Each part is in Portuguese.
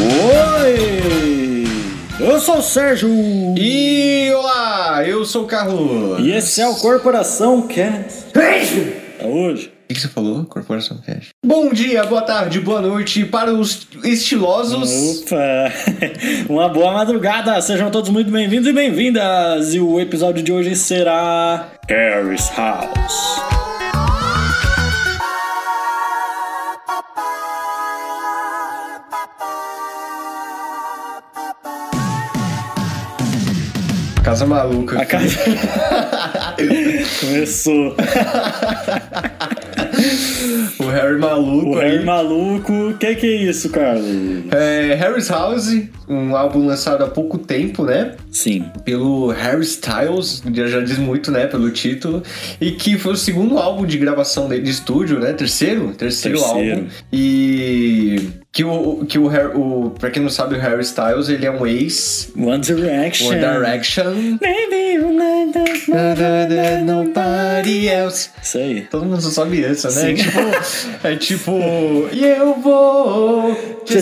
Oi! Eu sou o Sérgio! E olá, eu sou o Carlos. E esse é o Corporação Cast. É hoje? O que que você falou? Corporação Cash. Bom dia, boa tarde, boa noite para os estilosos. Opa! Uma boa madrugada! Sejam todos muito bem-vindos e bem-vindas! E o episódio de hoje será. Harry's House. Casa maluca. A casa. Começou. O Harry maluco O aí. Harry maluco. O que, que é isso, Carlos? É, Harry's House, um álbum lançado há pouco tempo, né? Sim. Pelo Harry Styles, já já diz muito, né? Pelo título. E que foi o segundo álbum de gravação dele de estúdio, né? Terceiro? Terceiro, Terceiro. álbum. E. Que o, que o, Harry, o. Pra quem não sabe, o Harry Styles, ele é um ex. One Direction. One Direction. That- Nobody else. Isso aí. Todo mundo só sabe essa, né? É tipo, é tipo. E eu vou te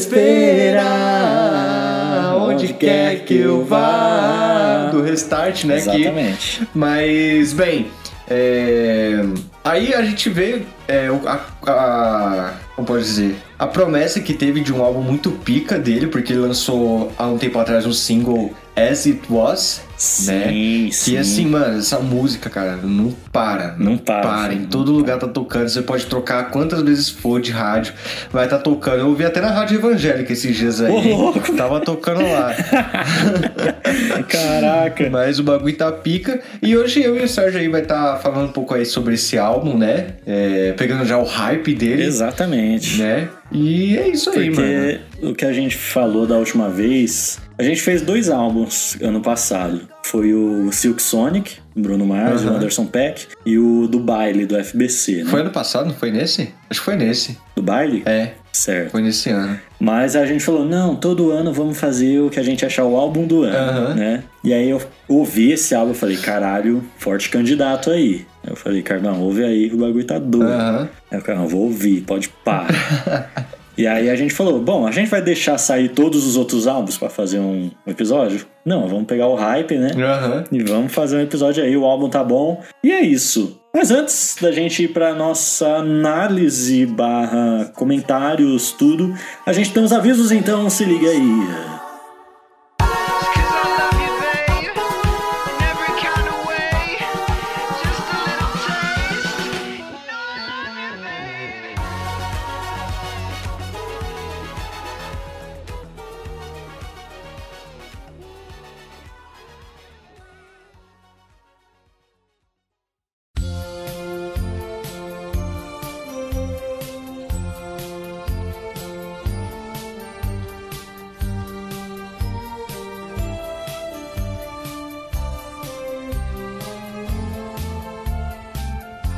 esperar onde quer que eu vá. Do restart, né? Que, Exatamente. mas, bem. é, Aí a gente vê é, a, a- Como pode dizer? A promessa que teve de um álbum muito pica dele, porque ele lançou há um tempo atrás um single As It Was, né? Sim, sim. Que assim, mano, essa música, cara, não para. Não para, Para. filho, Em não todo lugar tá tocando. Você pode trocar quantas vezes for de rádio. Vai estar tá tocando. Eu ouvi até na rádio evangélica esses dias aí. Ô, louco! Tava tocando lá. Caraca. Mas o bagulho tá pica. E hoje eu e o Sérgio aí vai estar falando um pouco aí sobre esse álbum, né? É, pegando já o hype dele. Exatamente. Né? E é isso aí, mano. Porque o que a gente falou da última vez, a gente fez dois álbuns ano passado. Foi o Silk Sonic, Bruno Mars, Aham. o Anderson Peck, e o do baile do FBC, né? Foi ano passado, não foi nesse? Acho que foi nesse. Do baile? É, Certo. foi nesse ano. Mas a gente falou, não, todo ano vamos fazer o que a gente achar o álbum do ano, Aham. né? E aí eu ouvi esse álbum e falei, caralho, forte candidato aí. Eu falei, Carlão, ouve aí que o bagulho tá doido. Aham. Aí o Carlão, vou ouvir, pode pá. e aí a gente falou, bom, a gente vai deixar sair todos os outros álbuns pra fazer um episódio? Não, vamos pegar o hype, né? Aham. E vamos fazer um episódio aí, o álbum tá bom. E é isso. Mas antes da gente ir pra nossa análise barra comentários, tudo, a gente tem uns avisos, então se liga aí.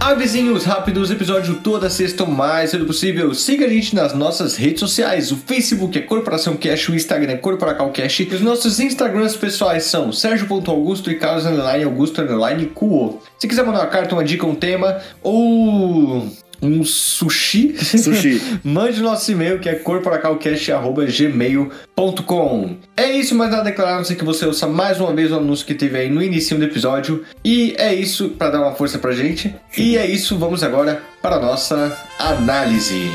Avisinhos rápidos, episódio toda sexta o mais cedo possível. Siga a gente nas nossas redes sociais. O Facebook é Corporação Cash, o Instagram é Corporacal Cash. Os nossos Instagrams pessoais são Sérgio.augusto e Carlos Augusto Cuo. Se quiser mandar uma carta, uma dica, um tema ou um sushi, Sushi. mande nosso e-mail que é corporacalcast.gmail.com É isso, mais nada a declarar, não ser que você ouça mais uma vez o anúncio que teve aí no início do episódio. E é isso, para dar uma força pra gente. E é isso, vamos agora para a nossa análise.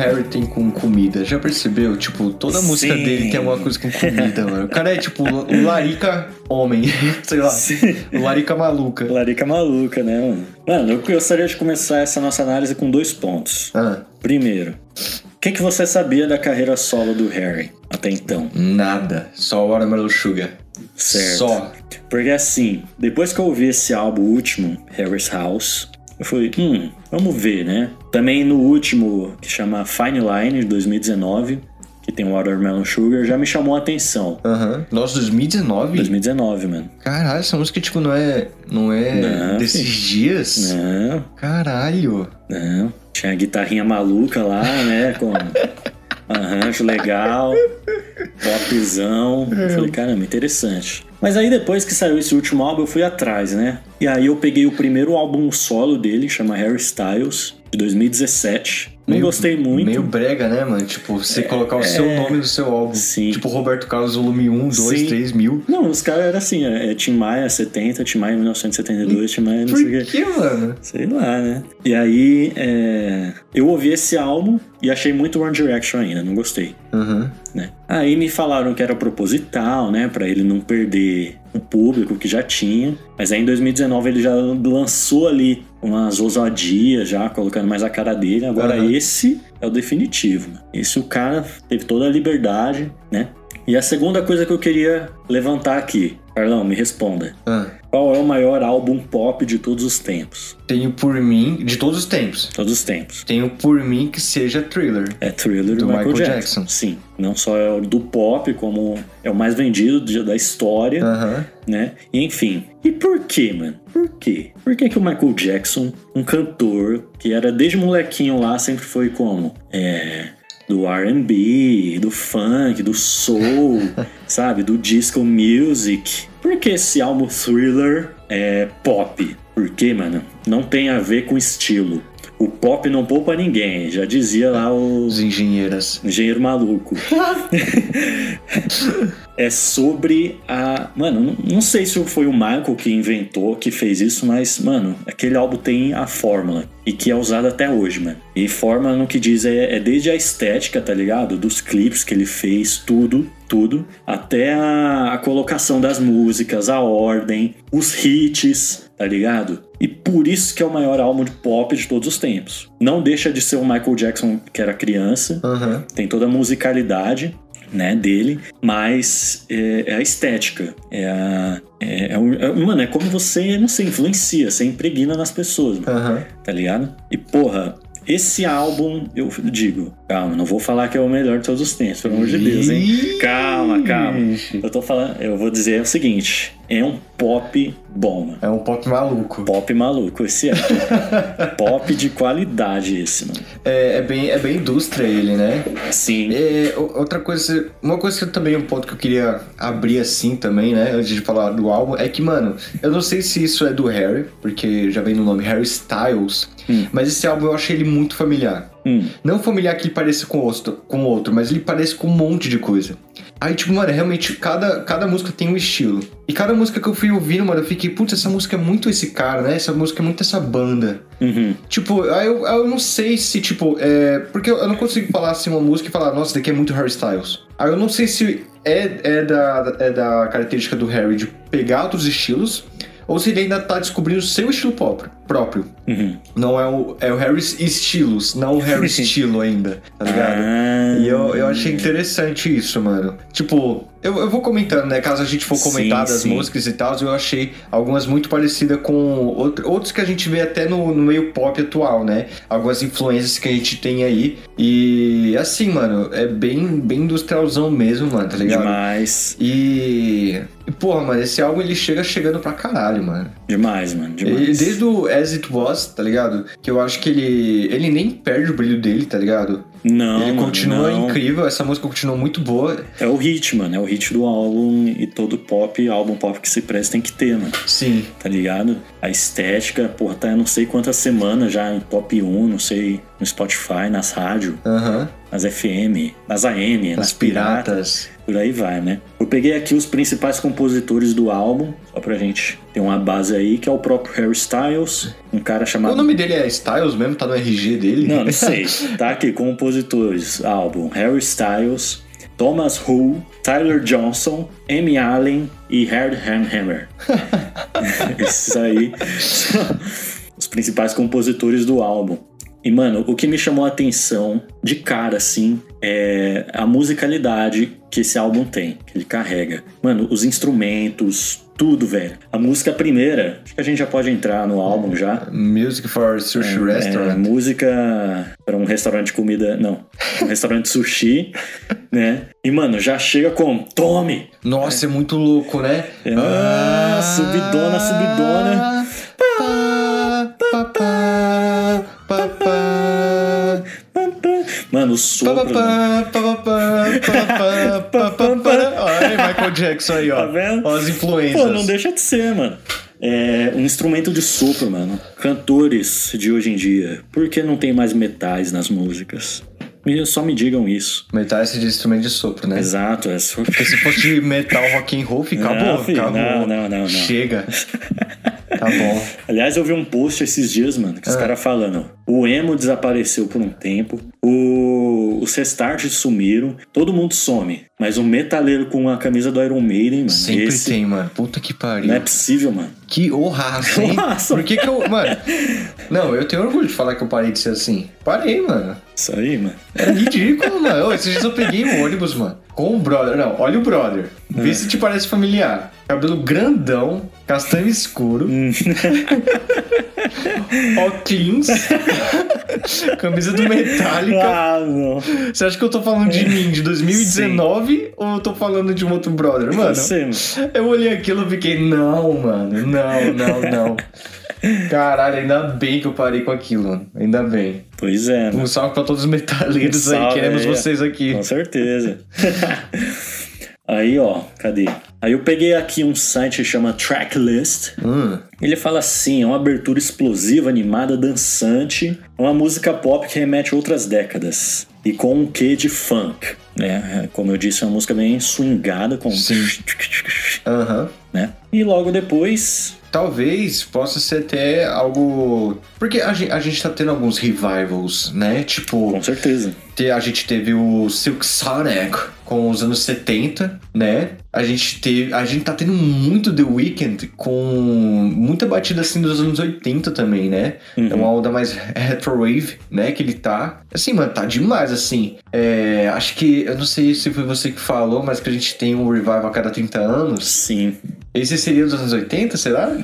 Harry tem com comida? Já percebeu? Tipo, toda a música Sim. dele tem alguma coisa com comida, mano. O cara é tipo o Larica homem, sei lá. Sim. O Larica maluca. Larica maluca, né, mano? Mano, eu gostaria de começar essa nossa análise com dois pontos. Ah, Primeiro, o que, que você sabia da carreira solo do Harry até então? nada. Só Watermelon Sugar. Certo. Só. Porque assim, depois que eu ouvi esse álbum último, Harry's House, eu falei, hum, vamos ver, né? Também no último, que chama Fine Line, de 2019, que tem Watermelon Sugar, já me chamou a atenção. Aham. Nossa, 2019? 2019, mano. Caralho, essa música, tipo, não é. Não é Não, desses dias? Não, Caralho. não. Tinha a guitarrinha maluca lá, né? Com arranjo legal, popzão. Eu falei, caramba, interessante. Mas aí depois que saiu esse último álbum, eu fui atrás, né? E aí eu peguei o primeiro álbum solo dele, chama Harry Styles, de 2017. Não Meio- gostei muito. Meio brega, né, mano? Tipo, você colocar o seu nome no seu álbum. Sim. Tipo, Roberto Carlos, volume 1, 2, Sim. 3 mil. Não, os caras eram assim, é, é Tim Maia 70, Tim Maia 1972, Tim Maia não Por sei o quê. que, mano? Sei lá, né? E aí, é, eu ouvi esse álbum e achei muito One Direction ainda, não gostei. Aham. né? Aí me falaram que era proposital, né, Pra ele não perder o público que já tinha. Mas aí em 2019 ele já lançou ali umas ousadias já colocando mais a cara dele. Agora Aham. esse é o definitivo. né? Esse o cara teve toda a liberdade, né? E a segunda coisa que eu queria levantar aqui, Carlão, me responda. Ah, Qual é o maior álbum pop de todos os tempos? tenho por mim, de todos os tempos, Todos os tempos. tenho por mim que seja Thriller. É Thriller do, Do Michael, Michael Jackson. Jackson. Sim. Não só é o do pop, como é o mais vendido da história. Aham. né? E, Enfim. E por quê, mano? Por quê? Por que, que o Michael Jackson, um cantor que era desde molequinho lá, sempre foi como? É. Do RB, do funk, do soul, sabe? Do disco music. Por que esse álbum thriller é pop? Por quê, mano? Não tem a ver com estilo. O pop não poupa ninguém, já dizia lá o Os engenheiras. engenheiro maluco. é sobre a. Mano, não- sei se foi o Michael que inventou, que fez isso, mas, mano, aquele álbum tem a fórmula. E que é usada até hoje, mano. E fórmula no que diz é, é desde a estética, tá ligado? Dos clipes que ele fez, tudo, tudo. Até a, a colocação das músicas, a ordem, os hits, tá ligado? E por isso que é o maior álbum de pop de todos os tempos. Não deixa de ser o Michael Jackson que era criança, Aham. tem toda a musicalidade né, dele, mas é, é a estética. É a. É, é um- é- mano, é como você, não sei, influencia, você impregna nas pessoas, Aham. tá ligado? E porra, esse álbum, eu digo, calma, não vou falar que é o melhor de todos os tempos, pelo amor de Deus, hein? Calma, calma. Eu tô falando, eu vou dizer o seguinte: é um pop bom, mano. É um pop maluco. Pop maluco, esse é. pop de qualidade, esse, mano. É, é bem, é bem indústria ele, né? Sim. É, outra coisa, uma coisa que eu também, um ponto que eu queria abrir assim também, né, antes de falar do álbum, é que, mano, eu não sei se isso é do Harry, porque já vem no nome Harry Styles, Hum. mas esse álbum eu achei ele muito familiar. Hum. Não familiar que ele pareça com outro, com outro, mas ele parece com um monte de coisa. Aí, tipo, mano, realmente, cada, cada música tem um estilo. E cada música que eu fui ouvindo, mano, eu fiquei, putz, essa música é muito esse cara, né? Essa música é muito essa banda. Uhum. Tipo, aí eu, eu não sei se, tipo, é. Porque eu eu não consigo falar assim uma música e falar, nossa, daqui é muito Harry Styles. Aí eu não sei se é, é, da, é da característica do Harry de pegar outros estilos, ou se ele ainda tá descobrindo o seu estilo próprio. Próprio. Uhum. Não é o, é o Harry Estilos, não o Harry Estilo ainda, tá ligado? Ah. E eu, eu achei interessante isso, mano. Tipo, eu, eu vou comentando, né? Caso a gente for Sim, comentar das sim. músicas e tal, eu achei algumas muito parecidas com outro- outros que a gente vê até no, no meio pop atual, né? Algumas influências que a gente tem aí. E assim, mano, é bem, bem industrialzão mesmo, mano, tá ligado? Demais. E. e, Porra, mano, esse álbum ele chega chegando pra caralho, mano. Demais, mano. E Demais. desde o As It Was, tá ligado? Que eu acho que ele. Ele nem perde o brilho dele, tá ligado? Não, ele continua não. incrível, essa música continua muito boa. É o hit, mano. É o hit do álbum e todo pop, álbum pop que se presta tem que ter, mano. Sim. Tá ligado? A estética, porra, tá não sei quantas semanas já em top 1, não sei, no Spotify, nas rádios, Aham. nas FM, nas AM, nas As piratas. piratas. Por aí vai, né? Eu peguei aqui os principais compositores do álbum, só pra gente ter uma base aí, que é o próprio Harry Styles, um cara chamado. O nome dele é Styles mesmo? Tá no RG dele? Não, não sei. Tá aqui, compositores, álbum Harry Styles, Thomas Hull, Tyler Johnson, Amy Allen e Hard Hammer. Esses aí são os principais compositores do álbum. E, mano, o que me chamou a atenção de cara, assim, é a musicalidade que esse álbum tem, que ele carrega. Mano, os instrumentos, tudo, velho. A música primeira, acho que a gente já pode entrar no álbum já. Music for Sushi É, Restaurant. música para um restaurante de comida. Não, um restaurante de sushi, né? E, mano, já chega com Tome! Nossa, é muito louco, né? Ah, subidona, subidona. Pá, pá, pá, pá, pá. Mano, o sopro. pá. Olha aí, Michael Jackson aí, ó. Tá vendo? Ó as influências. Pô, não deixa de ser, mano. É um instrumento de sopro, mano. Cantores de hoje em dia. Por que não tem mais metais nas músicas? Só me digam isso. Metais de instrumento de sopro, né? Exato, é sopro. Porque se fosse metal rock and roll, fica filho, acabou. não, não, não, não. Chega. Tá bom. Aliás, eu vi um post esses dias, mano, que os Ah. caras falando: o emo desapareceu por um tempo, o... os restarts sumiram, todo mundo some. Mas o metaleiro com a camisa do Iron Maiden, mano, Sempre esse tem, mano. Puta que pariu. não é possível, mano. Que horraço, hein? Horraço. Por que que eu... Mano... Não, eu tenho orgulho de falar que eu parei de ser assim. Parei, mano. Isso aí, mano. Era ridículo, mano. Esses dias eu peguei um ônibus, mano. Com o brother. Não, olha o brother. Vê se te parece familiar. Cabelo grandão, castanho escuro. Óculos. camisa do Metallica. Ah, não. Você acha que eu tô falando de mim de 2019 ou eu tô falando de um outro brother? Mano, mano. eu olhei aquilo e fiquei, não, mano, não, não, não. Caralho, ainda bem que eu parei com aquilo, mano. Ainda bem. Pois é, mano. Um salve pra todos os metaleiros Um aí, queremos vocês aqui. Com certeza. Aí, ó, cadê? Aí eu peguei aqui um site que chama Tracklist. Hum, Ele fala assim: é uma abertura explosiva, animada, dançante, é uma música pop que remete a outras décadas. E com um quê de funk, né? Como eu disse, é uma música bem swingada, com. Sim. aham. Né? E logo depois. Talvez possa ser até algo. Porque a gente, a gente tá tendo alguns revivals, né? Tipo, Com certeza. te- a gente teve o Silk Sonic com os anos 70, né? A gente teve. A gente tá tendo muito The Weeknd com muita batida assim dos anos 80 também, né? É uma onda mais retrowave, né? Que ele tá. Assim, mano, tá demais, assim. É, acho que. Eu não sei se foi você que falou, mas que a gente tem um revival a cada 30 anos. Sim. Esse seria dos anos 80, será?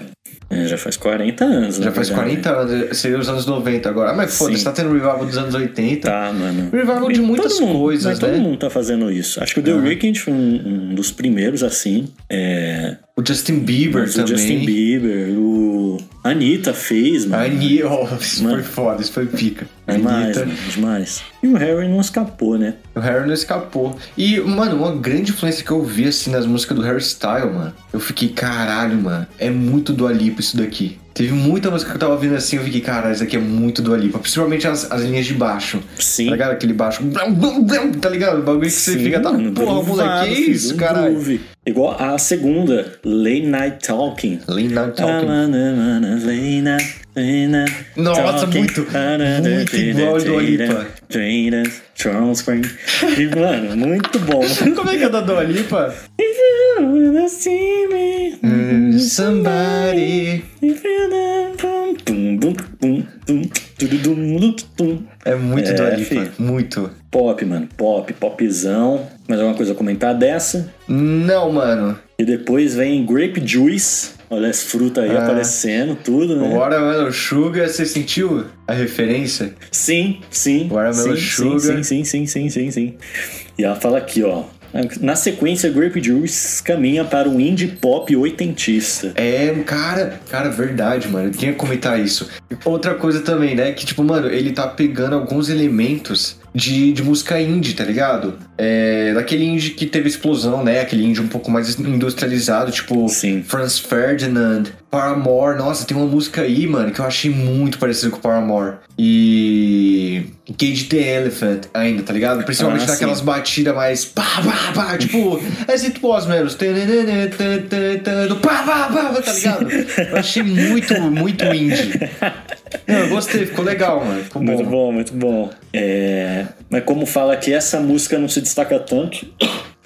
É, já faz 40 anos, Já na faz verdade. 40 anos, seria os anos 90 agora. Ah, mas foda-se, tá tendo revival dos anos 80. Tá, mano. Revival de muitas mundo- coisas, mas né? todo mundo tá fazendo isso. Acho que o The Weeknd foi um, um dos primeiros, assim. É, O Justin Bieber mas o também. Justin Bieber, o a Anitta fez, A mano. Anitta, oh, isso Mano. foi foda, isso foi pica. A Demais, Anitta. mano, demais. E o Harry não escapou, né? O Harry não escapou. E, mano, uma grande influência que eu vi, assim, nas músicas do Harry Style, mano. Eu fiquei, caralho, mano. É muito do Alipa isso daqui. Teve muita música que eu tava ouvindo assim, eu fiquei, caralho, isso aqui é muito do Alipa. Principalmente as, as linhas de baixo. Sim. Tá ligado? Aquele baixo. Tá ligado? O bagulho que você Sim, fica, tá, porra, moleque, que isso, um caralho? groove. Igual a segunda, Late Night Talking. Now Ah, Talking. late night, late night Nossa, muito- Ah, muito igual ao Dua Lipa. Jada, Charles Spring. E, mano, muito bom. Como é que é da Dua Lipa? Wanna see me, Hum, Somebody. É muito É, Dua Lipa. Muito. Pop, mano, pop, popzão. Mais alguma coisa a comentar dessa? Não, mano. E depois vem Grape Juice. Olha as frutas aí Ah. aparecendo, tudo, né? Watermelon Sugar, você sentiu a referência? Sim, sim. Watermelon sim, Sugar. Sim, sim, sim, sim, sim, sim. E ela fala aqui, ó. Na sequência, Grape Juice caminha para um indie pop oitentista. É, cara, cara, verdade, mano. Eu tinha que comentar isso. Outra coisa também, né? Que, tipo, mano, ele tá pegando alguns elementos de, de música indie, tá ligado? É, daquele indie que teve explosão, né? Aquele indie um pouco mais industrializado, tipo Sim. Franz Ferdinand, Paramore. Nossa, tem uma música aí, mano, que eu achei muito parecido com Paramore. E. Cage the Elephant ainda, tá ligado? Principalmente Ah, naquelas batidas mais. Pá, pá, pá, tipo, as it was, mano. Do pá, pá, pá, tá ligado? Eu achei muito, muito indie. Não, eu gostei, ficou legal, mano. Ficou Muito bom. bom, muito bom. É, Mas como fala que essa música não se destaca tanto,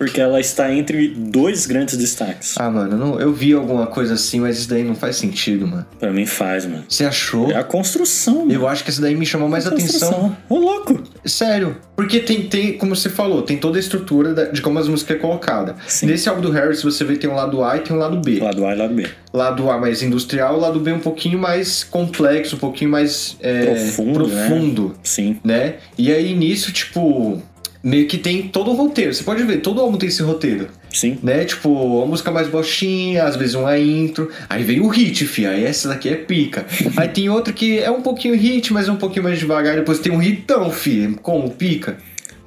porque ela está entre dois grandes destaques. Ah, mano, não- eu vi alguma coisa assim, mas isso daí não faz sentido, mano. Pra mim faz, mano. Você achou? É a construção, mano. Eu acho que isso daí me chamou mais atenção. Construção. Ô, louco. Sério. Porque tem, tem, como você falou, tem toda a estrutura de como as músicas é colocada. Sim. Nesse álbum do Harris, você vê que tem um lado A e tem um lado B. Lado A e lado B. Lado A mais industrial, lado B um pouquinho mais complexo, um pouquinho mais é, Profundo, né? profundo, Sim. né? E aí nisso, tipo, meio que tem todo o roteiro. Você pode ver, todo álbum tem esse roteiro. Sim. Né? Tipo, a música mais bostinha, às vezes uma intro. Aí vem o hit, fi. Aí essa daqui é pica. Aí tem outra que é um pouquinho hit, mas é um pouquinho mais devagar. Depois tem um hitão, fi. Como? Pica.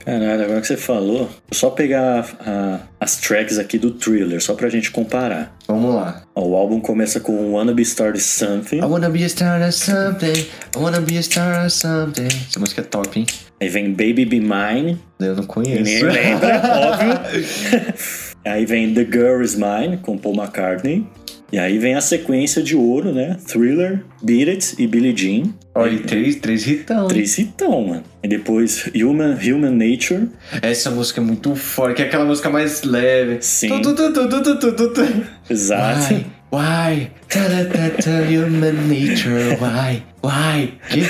Caralho, agora que você falou, só pegar a- as tracks aqui do thriller, só pra gente comparar. Vamos lá. Ó, o álbum começa com Wanna Be Started Something, I wanna be a star of something. I wanna be a star of something. Essa música é top, hein? aí vem Baby Be Mine, Eu não conheço. ninguém lembra, óbvio. aí vem The Girl Is Mine, com Paul McCartney. E aí vem a sequência de ouro, né? Thriller, Beat It e Billie Jean. Olha, três, três hitão. Três hitão, mano. E depois Human, Human Nature. Essa música é muito forte, que é aquela música mais leve. Sim. Tu, tu, tu. Exato. Why? Why? Ta, ta, ta, human nature. Why? Why? Que?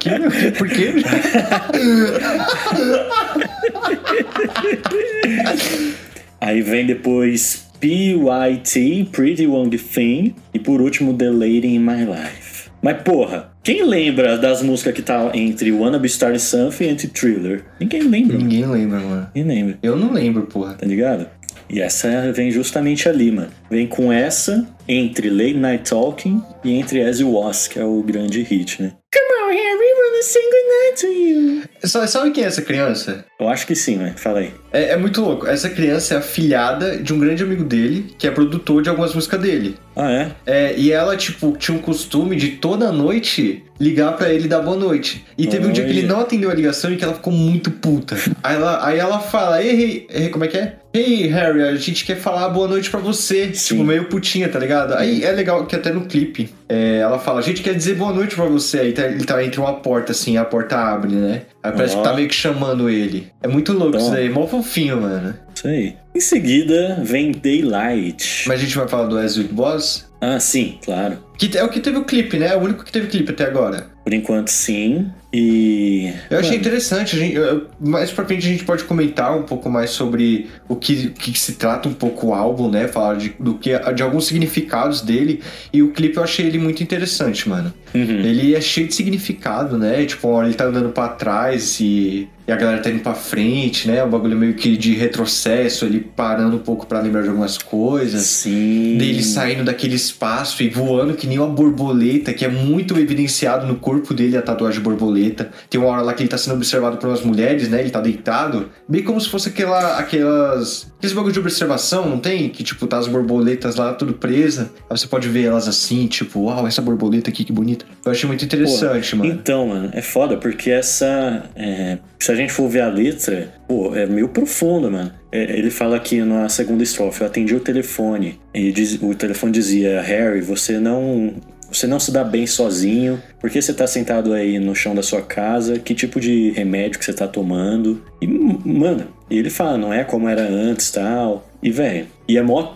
que? Por quê? Aí vem depois PYT, Pretty Young Thing. E por último, The Lady in My Life. Mas porra, quem lembra das músicas que tá entre Wanna Be Starting Something e entre Thriller? Ninguém lembra. Ninguém lembra, mano. Ninguém lembra, Eu não lembro, porra. tá ligado? E essa vem justamente ali, mano. Vem com essa entre Late Night Talking e entre As You Was, que é o grande hit, né? Come on, Harry, wanna sing goodnight to you. Sabe, sabe quem é essa criança? Eu acho que sim, né? Fala aí. É, é muito louco. Essa criança é a filhada de um grande amigo dele, que é produtor de algumas músicas dele. Ah, é? É, e ela, tipo, tinha um costume de toda noite ligar pra ele e dar boa noite. E teve um dia que ele não atendeu a ligação e que ela ficou muito puta. Aí ela, aí ela fala, ei, hey, como é que é? Hey, Harry, a gente quer falar boa noite pra você. Sim. Tipo, meio putinha, tá ligado? Aí é legal que até no clipe é, ela fala, a gente quer dizer boa noite pra você. Aí tá- ele tá entre uma porta, assim, a porta abre, né? Aí parece que tá meio que chamando ele. É muito louco isso Bom. daí, mó fofinho, mano. Isso aí. Em seguida, vem Daylight. Mas a gente vai falar do As With Boss, Ah, sim, claro. que é o que teve o clipe, né? É o único que teve clipe até agora. Por enquanto, sim. E. Eu achei Mano, interessante. A gente, mais pra frente a gente pode comentar um pouco mais sobre o que, que se trata um pouco o álbum, né? Falar de, do que, de alguns significados dele. E o clipe eu achei ele muito interessante, mano. Uhum. Ele é cheio de significado, né? Tipo, ele tá andando pra trás e, e a galera tá indo pra frente, né? O bagulho meio que de retrocesso, ele parando um pouco pra lembrar de algumas coisas. Sim. Dele saindo daquele espaço e voando que nem uma borboleta, que é muito evidenciado no corpo dele a tatuagem de Tem uma hora lá que ele tá sendo observado por umas mulheres, né? Ele tá deitado. Bem como se fosse aquela, aquelas. Aqueles bagulho de observação, não tem? Que tipo, tá as borboletas lá tudo presa. Aí você pode ver elas assim, tipo, uau, essa borboleta aqui, que bonita. Eu achei muito interessante, mano. Então, mano, é foda, porque essa. é, se a gente for ver a letra, pô, é meio profunda, mano. É, ele fala aqui na segunda estrofe: Eu atendi o telefone. E diz- o telefone dizia: Harry, você não. Você não se dá bem sozinho. Por que você tá sentado aí no chão da sua casa? Que tipo de remédio que você tá tomando? E, mano, ele fala, não é como era antes tal. E, velho, e é mó.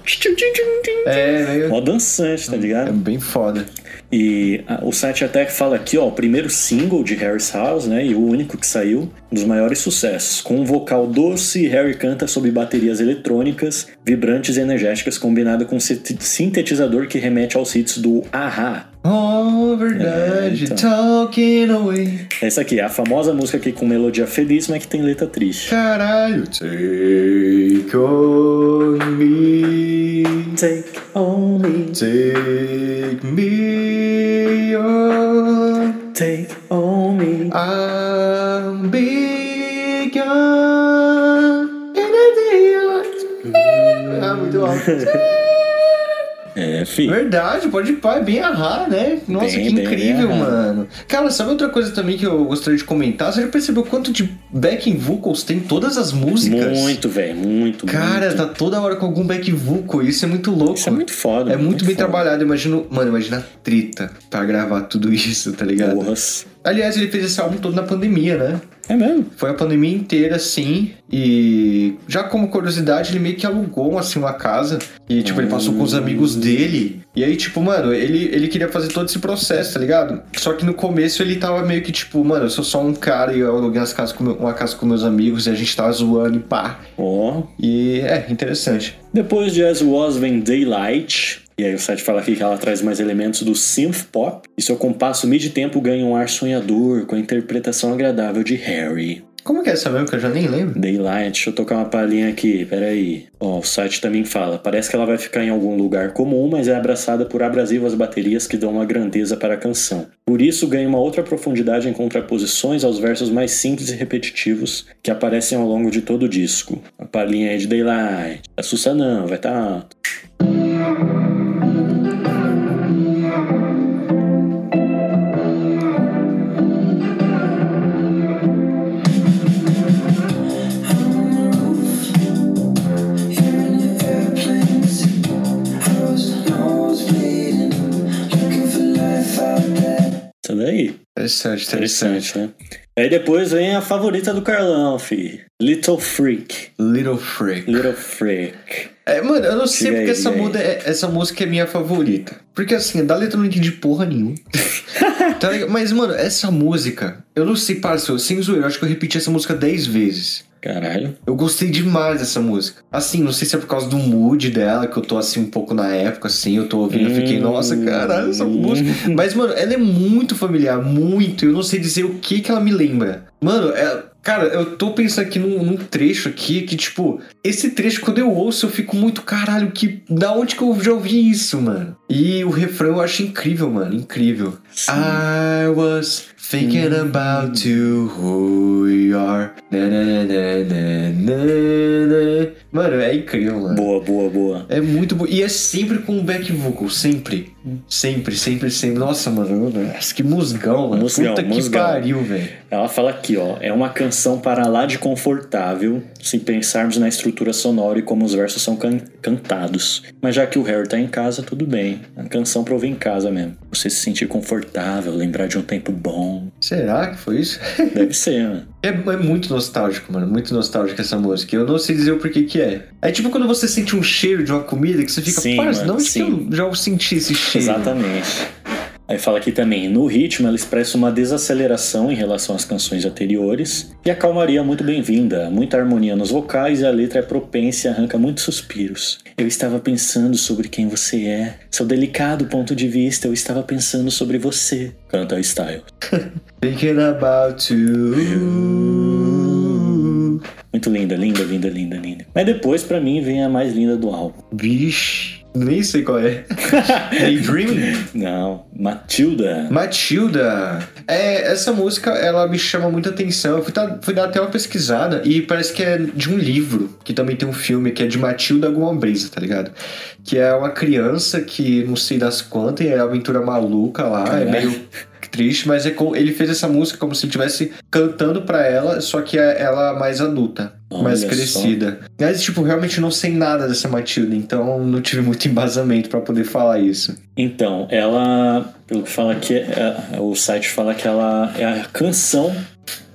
É, meio. Mó dançante, tá ligado? É bem foda. E ah, o site até fala aqui, ó, o primeiro single de Harry's House, né, e o único que saiu, um dos maiores sucessos. Com um vocal doce, Harry canta sobre baterias eletrônicas, vibrantes e energéticas, combinada com um sintetizador que remete aos hits do Ahá. Oh, verdade. É, então. Talking away. Essa aqui é a famosa música aqui com melodia feliz, mas que tem letra triste. Caralho. Take on me. Take on me, Take me on. take on me. I'm big on. Ah, muito alto. É, fi. Verdade, pode ir pá, é bem arrar, né? Nossa, Bem, que bem, incrível, bem mano. Cara, sabe outra coisa também que eu gostaria de comentar? Você já percebeu quanto de backing vocals tem todas as músicas? Muito, velho, muito, Cara, muito. tá toda hora com algum back vocal, isso é muito louco. Isso é muito foda. É muito, bem foda. trabalhado, imagino, mano, imagina a treta pra gravar tudo isso, tá ligado? Porras. Aliás, ele fez esse álbum todo na pandemia, né? É mesmo? Foi a pandemia inteira, assim, e já como curiosidade, ele meio que alugou, assim, uma casa, e, tipo, ele passou com os amigos dele, e aí, tipo, mano, ele, ele queria fazer todo esse processo, tá ligado? Só que no começo ele tava meio que, tipo, mano, eu sou só um cara e eu aluguei umas casas com meu- uma casa com meus amigos e a gente tava zoando e pá. Ó. E, é, interessante. Depois de As Was vem Daylight. E aí o site fala aqui que ela traz mais elementos do synth pop. E seu compasso mid-tempo ganha um ar sonhador com a interpretação agradável de Harry. Como que é essa mesmo que eu já nem lembro? Daylight, deixa eu tocar uma palhinha aqui, peraí. Ó, o site também fala, parece que ela vai ficar em algum lugar comum, mas é abraçada por abrasivas baterias que dão uma grandeza para a canção. Por isso ganha uma outra profundidade em contraposições aos versos mais simples e repetitivos que aparecem ao longo de todo o disco. A palhinha aí de Daylight. Assusta não, vai tá alto. Interessante, interessante. Né? Aí depois vem a favorita do Carlão, fi. Little Freak. Little Freak. Little Freak. É, mano, eu não sei Diga aí, porque essa, muda é- essa música é minha favorita. Porque assim, da letra eu não entendi porra nenhuma. Tá? Mas, mano, essa música, eu não sei, parceiro, sem zoeira, eu acho que eu repeti essa música 10 vezes. Caralho. Eu gostei demais dessa música. Assim, não sei se é por causa do mood dela, que eu tô assim um pouco na época, assim, eu tô ouvindo, eu fiquei, nossa, caralho, essa música. Mas, mano, ela é muito familiar, muito. Eu não sei dizer o que que ela me lembra. Mano, é. Cara, eu tô pensando aqui num, num trecho aqui que, tipo, esse trecho, quando eu ouço, eu fico muito, caralho, que. Da onde que eu já ouvi isso, mano? E o refrão eu acho incrível, mano. Incrível. I was thinking about you, who you are. Na, na, na, na, na, na. Mano, é incrível, mano. Boa, boa, boa. É muito bom. E é sempre com back vocal, sempre. Sempre, sempre, sempre. Nossa, mano, nossa, que musgão, mano. Musgão, Puta que musgão. pariu, velho. Ela fala aqui, ó, é uma canção para lá de confortável, se pensarmos na estrutura sonora e como os versos são can- cantados. Mas já que o Harry tá em casa, tudo bem. A canção pra ouvir em casa mesmo. Você se sentir confortável, lembrar de um tempo bom. Será que foi isso? Deve ser, mano. É, é muito nostálgico, mano. Muito nostálgico essa música. Eu não sei dizer o porquê que é. É tipo quando você sente um cheiro de uma comida que você fica, Sim, mano, não que sim. eu já senti esse cheiro. Exatamente. Aí fala aqui também, no ritmo ela expressa uma desaceleração em relação às canções anteriores e a calmaria é muito bem-vinda, muita harmonia nos vocais e a letra é propensa e arranca muitos suspiros. Eu estava pensando sobre quem você é, seu delicado ponto de vista, eu estava pensando sobre você, canta a Style. Thinking about you. Muito linda, linda, linda, linda, linda. Mas depois pra mim vem a mais linda do álbum. Vixe, nem sei qual é. Daydreaming? Não, Matilda. Matilda. É, essa música, ela me chama muita atenção. Eu fui, dar- fui dar até uma pesquisada e parece que é de um livro, que também tem um filme, que é de Matilda Gombrisa, tá ligado? Que é uma criança que não sei das quantas, e é uma aventura maluca lá, Caralho. é meio triste, mas é co- ele fez essa música como se ele estivesse cantando pra ela, só que é ela mais adulta, mais Olha crescida. Mas, tipo, realmente não sei nada dessa Matilda, então não tive muito embasamento pra poder falar isso. Então, ela, pelo que fala aqui, é- o site fala que ela é a canção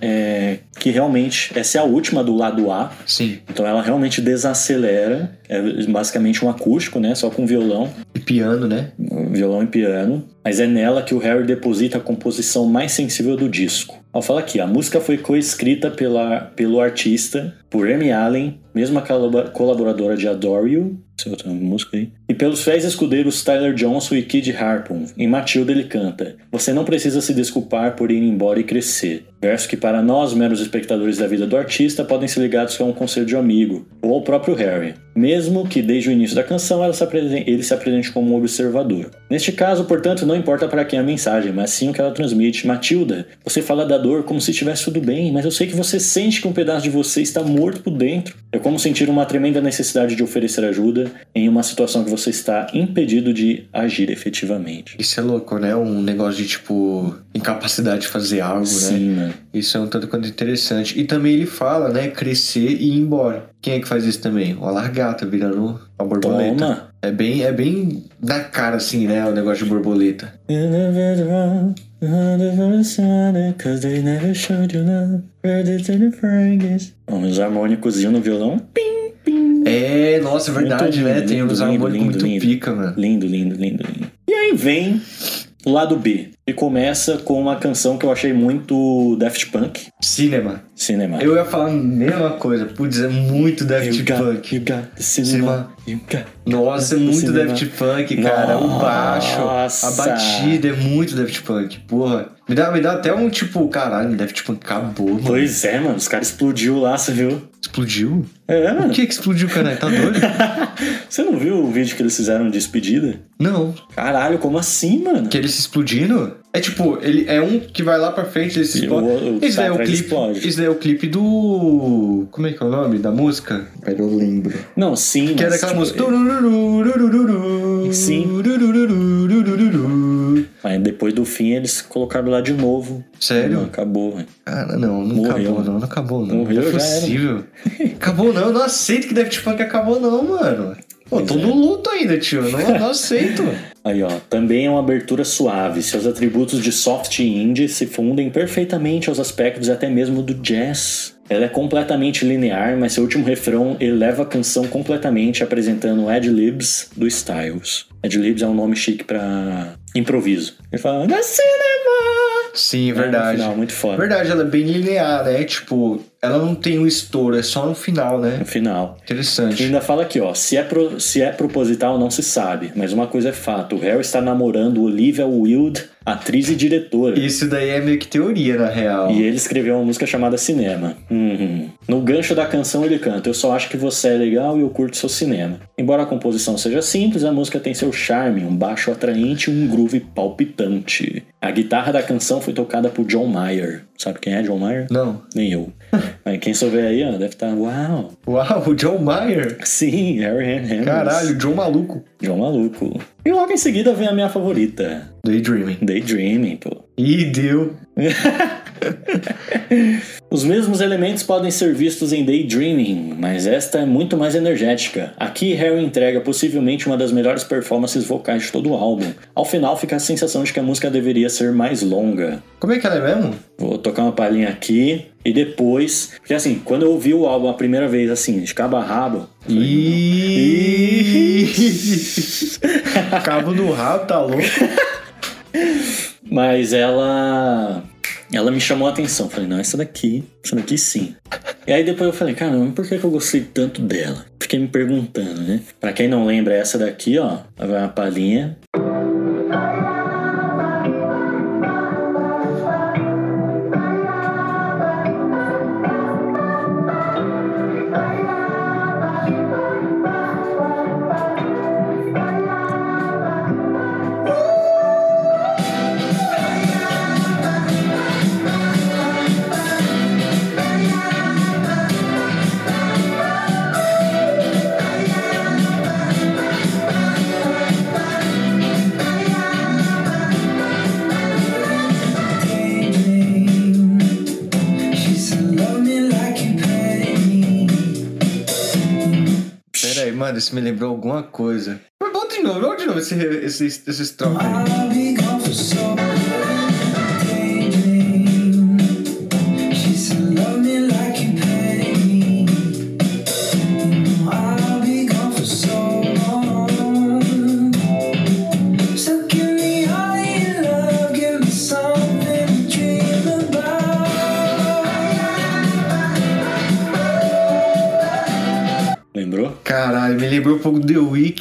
é, que realmente, essa é a última do lado A, Sim. então ela realmente desacelera, é basicamente um acústico, né, só com violão, E piano, né? violão e piano, mas é nela que o Harry deposita a composição mais sensível do disco. Ao falar aqui, a música foi coescrita pela, pelo artista, por Amy Allen, mesma colab- colaboradora de Adore You, música aí, e pelos fiéis escudeiros Tyler Johnson e Kid Harpon. Em Matilda ele canta: Você não precisa se desculpar por ir embora e crescer. Verso que para nós, meros espectadores da vida do artista, podem ser ligados a um conselho de amigo, ou ao próprio Harry. Mesmo que desde o início da canção ela se ele se apresente como um observador. Neste caso, portanto, não importa para quem é a mensagem, mas sim o que ela transmite. Matilda, você fala da dor como se estivesse tudo bem, mas eu sei que você sente que um pedaço de você está morto por dentro. É como sentir uma tremenda necessidade de oferecer ajuda em uma situação que você está impedido de agir efetivamente. Isso é louco, né? Um negócio de, tipo, incapacidade de fazer algo, né? Sim, mano. Isso é um tanto quanto interessante. E também ele fala, né? Crescer e ir embora. Quem é que faz isso também? O alargata virando uma borboleta. Toma. É bem, é bem na cara, assim, né? O negócio de borboleta. Os harmônicos no violão. Pim, pim. É, nossa, é verdade, Muito né? lindo, Tem uns harmônicos muito lindo. pica, mano. Lindo, lindo, lindo, lindo. E aí vem o lado B. E começa com uma canção que eu achei muito Daft Punk. Cinema. Cinema. Eu ia falar a mesma coisa. Putz, é muito Daft You got, Punk. you got cinema. Got Nossa, é muito cinema. Daft Punk, cara. O baixo, a Nossa. batida é muito Daft Punk. Porra. Me dá, me dá até um tipo, caralho, Daft Punk acabou, mano. Pois é, mano. Os caras explodiu lá, você viu? Explodiu? É, O mano. que que explodiu, caralho? Tá doido? Você não viu o vídeo que eles fizeram de despedida? Não. Caralho, como assim, mano? Que ele se explodindo? É tipo, ele é um que vai lá pra frente, ele se E explode. o- o Esse daí é o clipe. explode. Esse daí é o clipe do. Como é que é o nome da música? Pera, eu lembro. Não, sim, Que é mas, daquela tipo, música. Turururu, Sim. Mas depois do fim eles colocaram lá de novo. Sério? Não, acabou, velho. Cara, não, não Morreu, acabou não, não acabou não. Morreu, não é possível. acabou não, eu não aceito que Daft Punk acabou não, mano. Pô, tô é. no luto ainda, tio. Não, não aceito. Aí, ó, também é uma abertura suave. Seus atributos de soft e indie se fundem perfeitamente aos aspectos até mesmo do jazz. Ela é completamente linear, mas seu último refrão eleva a canção completamente, apresentando ad-libs do Styles. Ad-libs é um nome chique pra improviso. Ele fala, na cinema! Sim, É, no verdade. final, muito foda. Verdade, ela é bem linear, né? Tipo, ela não tem um estouro, é só no final, né? No final. E Interessante. ainda fala aqui, ó, se é, pro- se é proposital não se sabe, mas uma coisa é fato, o Harry está namorando Olivia Wilde, atriz e diretora. Isso daí é meio que teoria, na real. E ele escreveu uma música chamada Cinema. Uhum. No gancho da canção ele canta: Eu só acho que você é legal e eu curto seu cinema. Embora a composição seja simples, a música tem seu charme, um baixo atraente e um groove palpitante. A guitarra da canção foi tocada por John Mayer. Sabe quem é John Mayer? Não. Nem eu. Mas quem souber aí, ó, deve estar. Uau! Uau, o John Mayer. Sim, Harry Hammonds. Caralho, o John maluco. John Maluco. E logo em seguida vem a minha favorita: Daydreaming. Daydreaming, pô. Ih, deu. Os mesmos elementos podem ser vistos em Daydreaming, mas esta é muito mais energética. Aqui Harry entrega possivelmente uma das melhores performances vocais de todo o álbum. Ao final fica a sensação de que a música deveria ser mais longa. Como é que ela é mesmo? Vou tocar uma palhinha aqui e depois, porque assim, quando eu ouvi o álbum a primeira vez assim, de cabo a rabo. Cabo no rabo, tá louco? Mas ela. Ela me chamou a atenção. Falei, não, essa daqui, essa daqui sim. E aí depois eu falei, caramba, por que, que eu gostei tanto dela? Fiquei me perguntando, né? Pra quem não lembra, essa daqui, ó, vai uma palhinha. Isso me lembrou alguma coisa. Mas Volta de novo, volta de novo esse, esse, esse estrofe aí.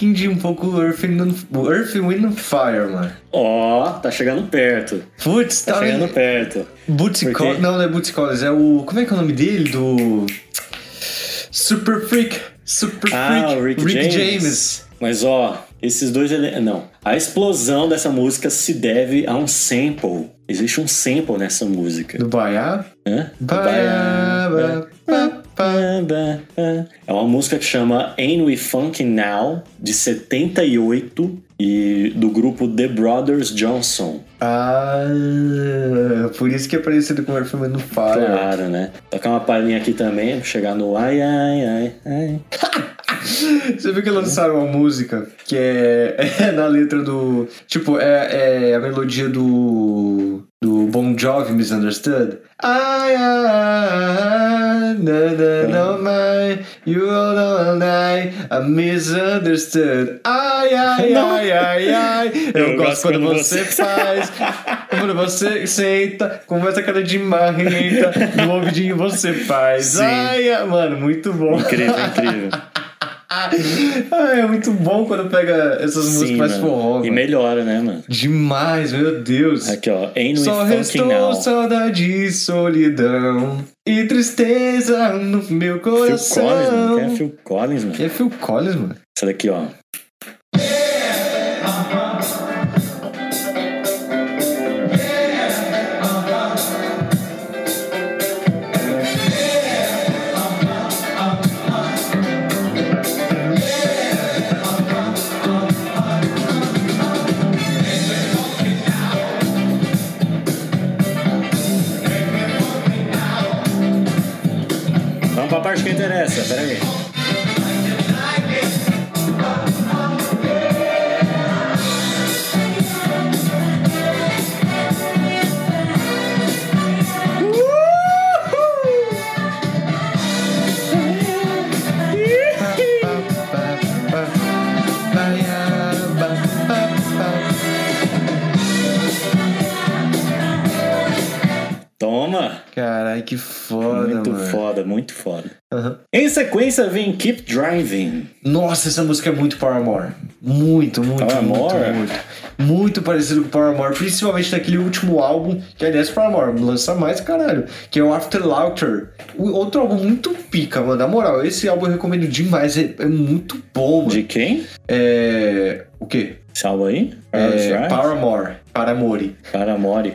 The Weeknd e um pouco Earth, Earth Wind and Fire, mano. Ó, tá chegando perto. Putz, Tá tá chegando perto. Bootsy Porque- Collins. Não, não é Bootsy Collins, é o. Como é que é o nome dele? Do. Super Freak. Super Ah, Freak. o Rick, James. Mas ó, esses dois ele... não. A explosão dessa música se deve a um sample. Existe um sample nessa música. Do Baiá? Hã? Baiá. ba, ba, ba. É uma música que chama Ain't We Funkin' Now, de 78, e do grupo The Brothers Johnson. Ah, por isso que é parecido com o Earth, and Fire. Claro, né? Tocar uma palhinha aqui também, pra chegar no ai, ai, ai, ai. Você viu que lançaram uma música que é, é na letra do. Tipo, é, é a melodia do. Do Bon Jovi Misunderstood. Ai, ai, ai, na, na, no, my, you all know I, I'm misunderstood. Ai, ai, ai, ai, ai. Eu, Eu gosto gosto quando, quando você você- faz, quando você senta, com essa cara de marrenta, no ouvidinho você faz. Sim. Ai, ai, mano, muito bom. Incrível, incrível. Ah, é muito bom quando pega essas músicas Sim, mais mano. forró. E mano. melhora, né, mano? Demais, meu Deus. Aqui, ó. Ain't Só restou now? saudade e solidão e tristeza no meu Phil Collins, mano. coração. Quem é Phil Collins, mano? Quem é Phil Collins, mano? Essa daqui, ó. Carai, que foda, muito mano. foda, muito foda. Aham. Em sequência vem Keep Driving. Nossa, essa música é muito Paramore. Muito, muito, Paramore? muito, muito. Muito parecido com Paramore, principalmente naquele último álbum, que aliás Paramore lança mais, caralho, que é o After Laughter. Outro álbum muito pica, mano. Na moral, esse álbum eu recomendo demais, é, é muito bom, mano. De quem? É. O quê? Esse álbum aí? É? Paramore. Paramore. Paramore.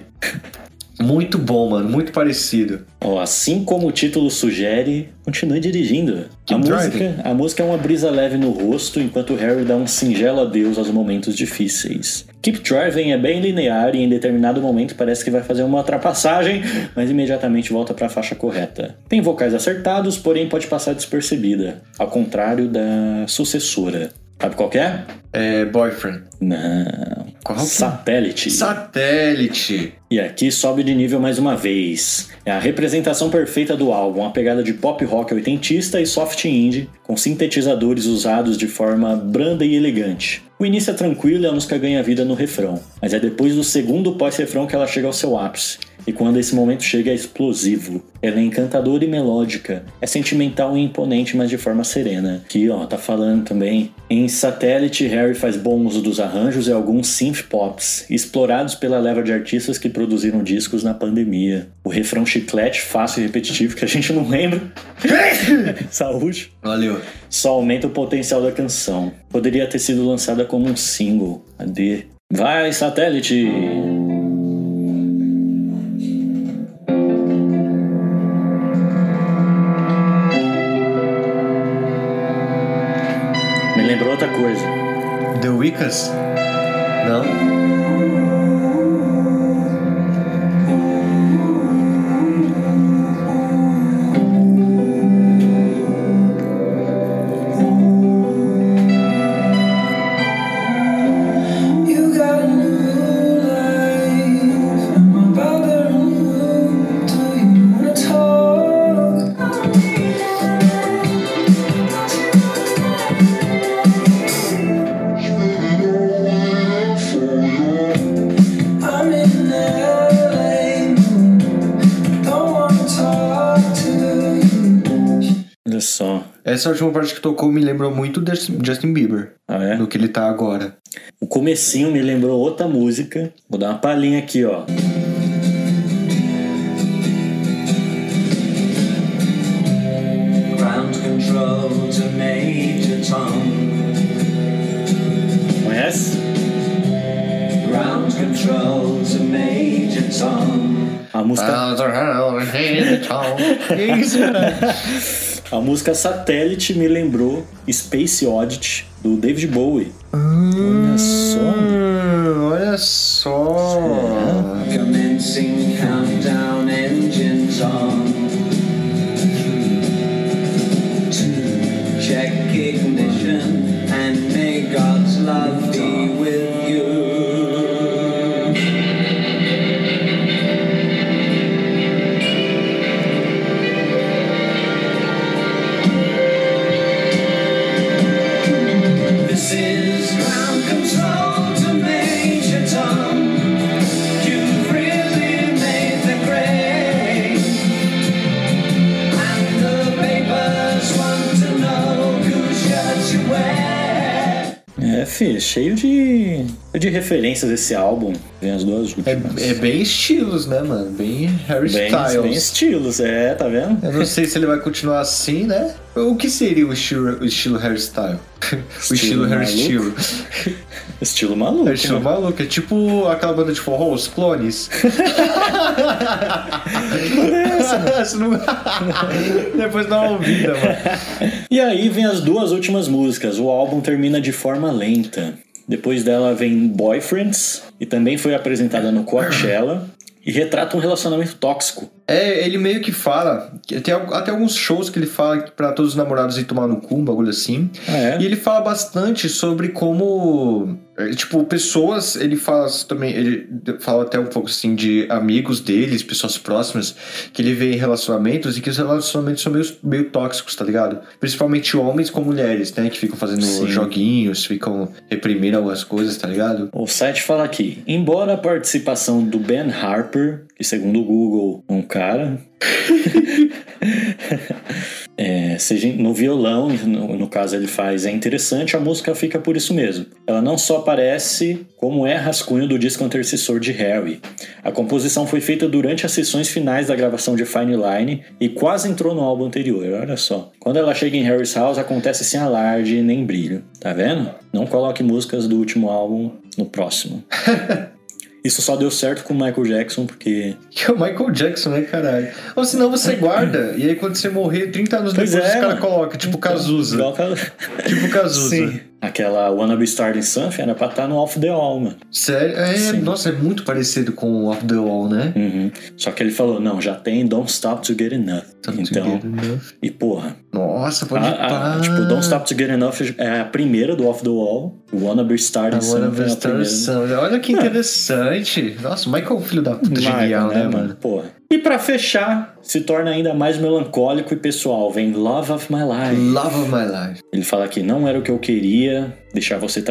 Muito bom, mano. Muito parecido. Ó, assim como o título sugere, continue dirigindo. A música, a música é uma brisa leve no rosto, enquanto Harry dá um singelo adeus aos momentos difíceis. Keep Driving é bem linear e em determinado momento parece que vai fazer uma ultrapassagem, mas imediatamente volta para a faixa correta. Tem vocais acertados, porém pode passar despercebida, ao contrário da sucessora. Sabe qual é? É. Boyfriend. Não. Qual que é? Satélite. Satélite. E aqui sobe de nível mais uma vez. É a representação perfeita do álbum, uma pegada de pop rock oitentista e soft indie, com sintetizadores usados de forma branda e elegante. O início é tranquilo e a música ganha vida no refrão, mas é depois do segundo pós-refrão que ela chega ao seu ápice. E quando esse momento chega é explosivo. Ela é encantadora e melódica. É sentimental e imponente, mas de forma serena. Aqui, ó, tá falando também. Em Satellite, Harry faz bom uso dos arranjos e alguns synth pops, explorados pela leva de artistas que produziram discos na pandemia. O refrão chiclete, fácil e repetitivo, que a gente não lembra. Saúde Valeu. só aumenta o potencial da canção. Poderia ter sido lançada como um single. Cadê? Vai, satélite! Coisa. The Wiccas? Não? Essa última parte que tocou me lembrou muito de Justin Bieber. Ah, é? Do que ele tá agora. O comecinho me lembrou outra música. Vou dar uma palhinha aqui, ó. Ground control to Major Tom. Conhece? Ground control to Major Tom. A música. Que isso, cara? A música Satélite me lembrou Space Oddity, do David Bowie. Olha só. Hum, olha só. Commencing countdown, engines on. Fi, cheio de, de referências esse álbum. Vem as duas últimas. É, é bem estilos, né, mano? Bem Harry bem, Styles. bem estilos, é, tá vendo? Eu não sei se ele vai continuar assim, né? O que seria o estilo, o estilo Harry Style? o estilo Harry maluco? Estilo. Maluco. É estilo né? maluco. É tipo aquela banda de forró, os clones. Essa não... Depois dá uma ouvida, mano. E aí vem as duas últimas músicas. O álbum termina de forma lenta. Depois dela vem Boyfriends, e também foi apresentada no Coachella, e retrata um relacionamento tóxico. É, ele meio que fala, tem até alguns shows que ele fala pra todos os namorados ir tomar no cu, um bagulho assim. Ah, é? E ele fala bastante sobre como, é, tipo, pessoas, ele fala também, ele fala até um pouco assim de amigos deles, pessoas próximas, que ele vê em relacionamentos e que os relacionamentos são meio, meio tóxicos, tá ligado? Principalmente homens com mulheres, né, que ficam fazendo Sim. joguinhos, ficam reprimindo algumas coisas, tá ligado? O site fala aqui: embora a participação do Ben Harper, que segundo o Google um cara, é, seja no violão, no, no caso ele faz, é interessante, a música fica por isso mesmo. Ela não só aparece como é rascunho do disco antecessor de Harry. A composição foi feita durante as sessões finais da gravação de Fine Line e quase entrou no álbum anterior, olha só. Quando ela chega em Harry's House, acontece sem alarde nem brilho, tá vendo? Não coloque músicas do último álbum no próximo. Isso só deu certo com o Michael Jackson, porque. Que é o Michael Jackson, né, caralho? Ou senão você guarda, e aí quando você morrer, 30 anos Pois depois, é, os caras colocam, tipo Cazuza. Igual Tipo Cazuza. Sim. Aquela Wanna Be Starting Something era pra estar no Off the Wall, mano. Sério? É, Sim. nossa, é muito parecido com o Off the Wall, né? Uhum. Só que ele falou, não, já tem Don't Stop to Get Enough. Tanto então, que- né? e porra, Nossa, pode a- a- pá. tipo, Don't Stop to Get Enough é a primeira do Off the Wall. Wanna Be Starting Something é a primeira. Starson. Olha que É. interessante. Nossa, o Michael é um filho da puta Michael, genial, né, mano? Porra. E pra fechar, se torna ainda mais melancólico e pessoal. Vem Love of My Life. Love of my life. Ele fala que não era o que eu queria, deixar você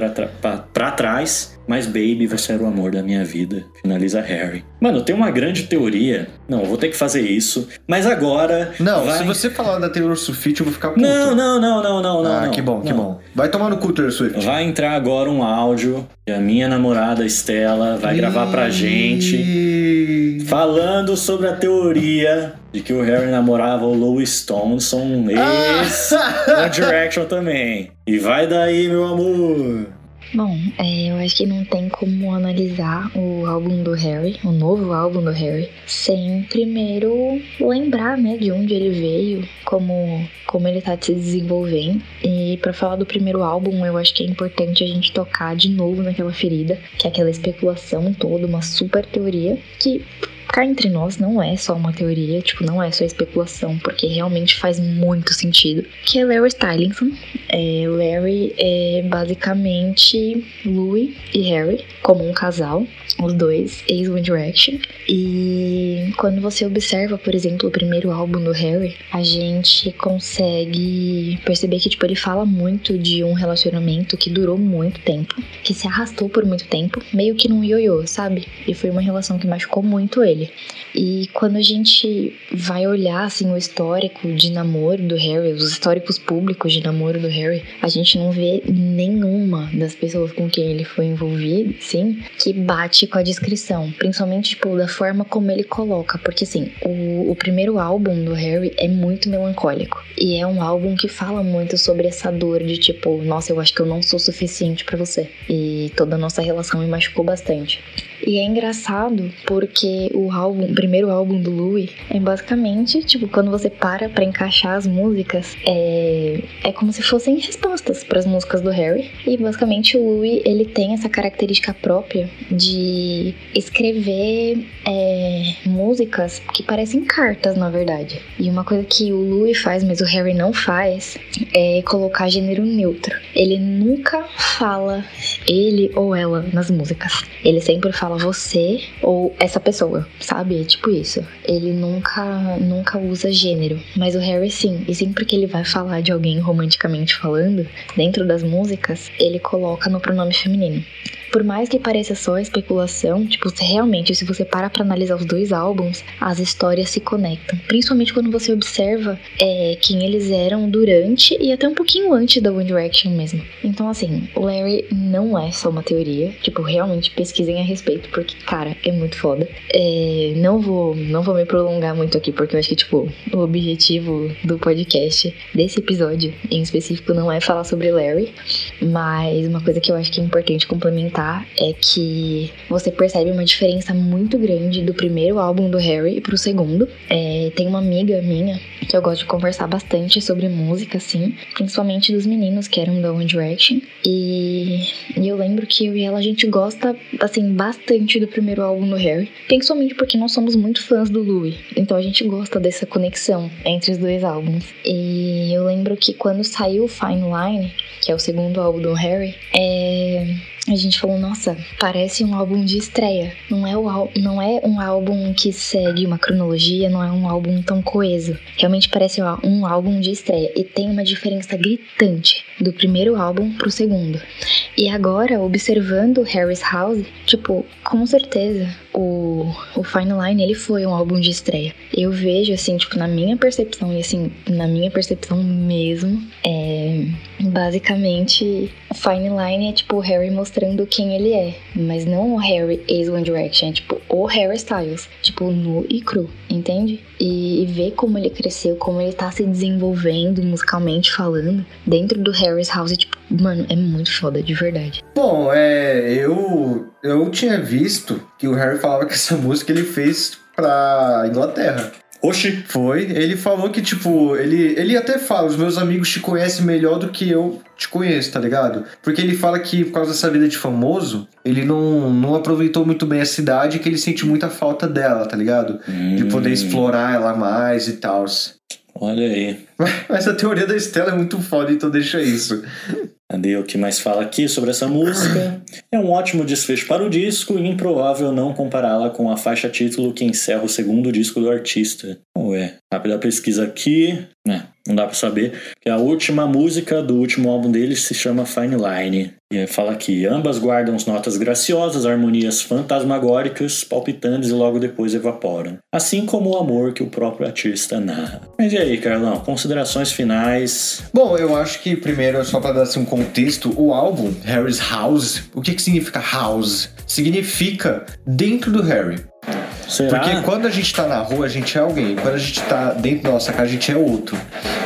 pra trás, mas baby, você era o amor da minha vida. Finaliza Harry. Mano, tem uma grande teoria. Não, eu vou ter que fazer isso. Mas agora. Não, vai- se você falar da Taylor Swift, eu vou ficar puto. Não, não, não, não, não, não. ah, não, que bom, que não. bom. Vai tomar no cu, Taylor Swift. Vai entrar agora um áudio que a minha namorada Estela vai gravar pra gente. E... Falando sobre a teoria de que o Harry namorava o Louis Thompson, ex One Direction também. E vai daí, meu amor. Bom, é, eu acho que não tem como analisar o álbum do Harry, o novo álbum do Harry, sem primeiro lembrar, né, de onde ele veio, como, como ele tá se desenvolvendo. E pra falar do primeiro álbum, eu acho que é importante a gente tocar de novo naquela ferida, que é aquela especulação toda, uma super teoria, que cá entre nós não é só uma teoria, tipo, não é só especulação, porque realmente faz muito sentido. Que é Larry Stylinson. É, Larry é basicamente Louis e Harry como um casal, os dois ex One Direction. E quando você observa, por exemplo, o primeiro álbum do Harry, a gente consegue perceber que tipo ele fala muito de um relacionamento que durou muito tempo, que se arrastou por muito tempo, meio que num ioiô, sabe? E foi uma relação que machucou muito ele. E quando a gente vai olhar assim o histórico de namoro do Harry, os históricos públicos de namoro do Harry, a gente não vê nenhuma das pessoas com quem ele foi envolvido, sim, que bate com a descrição, principalmente tipo da forma como ele coloca, porque assim, o, o primeiro álbum do Harry é muito melancólico e é um álbum que fala muito sobre essa dor de tipo, nossa, eu acho que eu não sou suficiente pra você e toda a nossa relação me machucou bastante. E é engraçado porque o álbum, o primeiro álbum do Louis, é basicamente, tipo, quando você para pra encaixar as músicas, é, é como se fossem respostas para as músicas do Harry. E basicamente o Louis, ele tem essa característica própria de escrever é, músicas que parecem cartas, na verdade. E uma coisa que o Louis faz, mas o Harry não faz, é colocar gênero neutro. Ele nunca fala ele ou ela nas músicas. Ele sempre fala você ou essa pessoa, sabe? É tipo isso. Ele nunca, nunca usa gênero. Mas o Harry sim. E sempre que ele vai falar de alguém romanticamente falando, dentro das músicas, ele coloca no pronome feminino. Por mais que pareça só especulação, tipo, realmente, se você para pra analisar os dois álbuns, as histórias se conectam. Principalmente quando você observa é, quem eles eram durante e até um pouquinho antes da One Direction mesmo. Então, assim, o Larry não é só uma teoria. Tipo, realmente pesquisem a respeito, porque, cara, é muito foda. É, não vou, não vou me prolongar muito aqui, porque eu acho que, tipo, o objetivo do podcast, desse episódio em específico, não é falar sobre Larry. Mas uma coisa que eu acho que é importante complementar é que você percebe uma diferença muito grande do primeiro álbum do Harry pro segundo. É, tem uma amiga minha que eu gosto de conversar bastante sobre música, assim, principalmente dos meninos que eram da One Direction. E, e eu lembro que eu e ela a gente gosta, assim, bastante do primeiro álbum do Harry, principalmente porque nós somos muito fãs do Louis. Então a gente gosta dessa conexão entre os dois álbuns. E eu lembro que quando saiu Fine Line, que é o segundo álbum do Harry, é, a gente falou, nossa, parece um álbum de estreia. Não é, o, não é um álbum que segue uma cronologia, não é um álbum tão coeso. Realmente parece um álbum de estreia. E tem uma diferença gritante do primeiro álbum pro segundo. E agora, observando Harry's House, tipo, com certeza o, o Fine Line ele foi um álbum de estreia. Eu vejo, assim, tipo, na minha percepção, e assim, na minha percepção mesmo, é. Basicamente, Fine Line é tipo Harry mostrando quem ele é. Mas não o Harry ex One Direction, é tipo o Harry Styles. Tipo, nu e cru, entende? E, e ver como ele cresceu, como ele tá se desenvolvendo musicalmente falando dentro do Harry's House, tipo, mano, é muito foda, de verdade. Bom, é, eu eu tinha visto que o Harry falava que essa música ele fez pra Inglaterra. Oxi, Foi, ele falou que, tipo, ele, ele até fala, os meus amigos te conhecem melhor do que eu te conheço, tá ligado? Porque ele fala que, por causa dessa vida de famoso, ele não, não aproveitou muito bem a cidade e que ele sente muita falta dela, tá ligado? De poder explorar ela mais e tal. olha aí. Mas a teoria da Estela é muito foda, então deixa isso. Cadê o que mais fala aqui sobre essa música? É um ótimo desfecho para o disco e improvável não compará-la com a faixa título que encerra o segundo disco do artista. Ué, rápida pesquisa aqui, né? Não dá pra saber. Que a última música do último álbum dele se chama Fine Line. E fala que ambas guardam notas graciosas, harmonias fantasmagóricas, palpitantes e logo depois evaporam. Assim como o amor que o próprio artista narra. Mas e aí, Carlão? Considerações finais? Bom, eu acho que primeiro, só pra dar assim, um contexto, o álbum Harry's House, o que, que significa house? Significa dentro do Harry. Será? Porque quando a gente tá na rua, a gente é alguém. Quando a gente tá dentro da nossa casa, a gente é outro.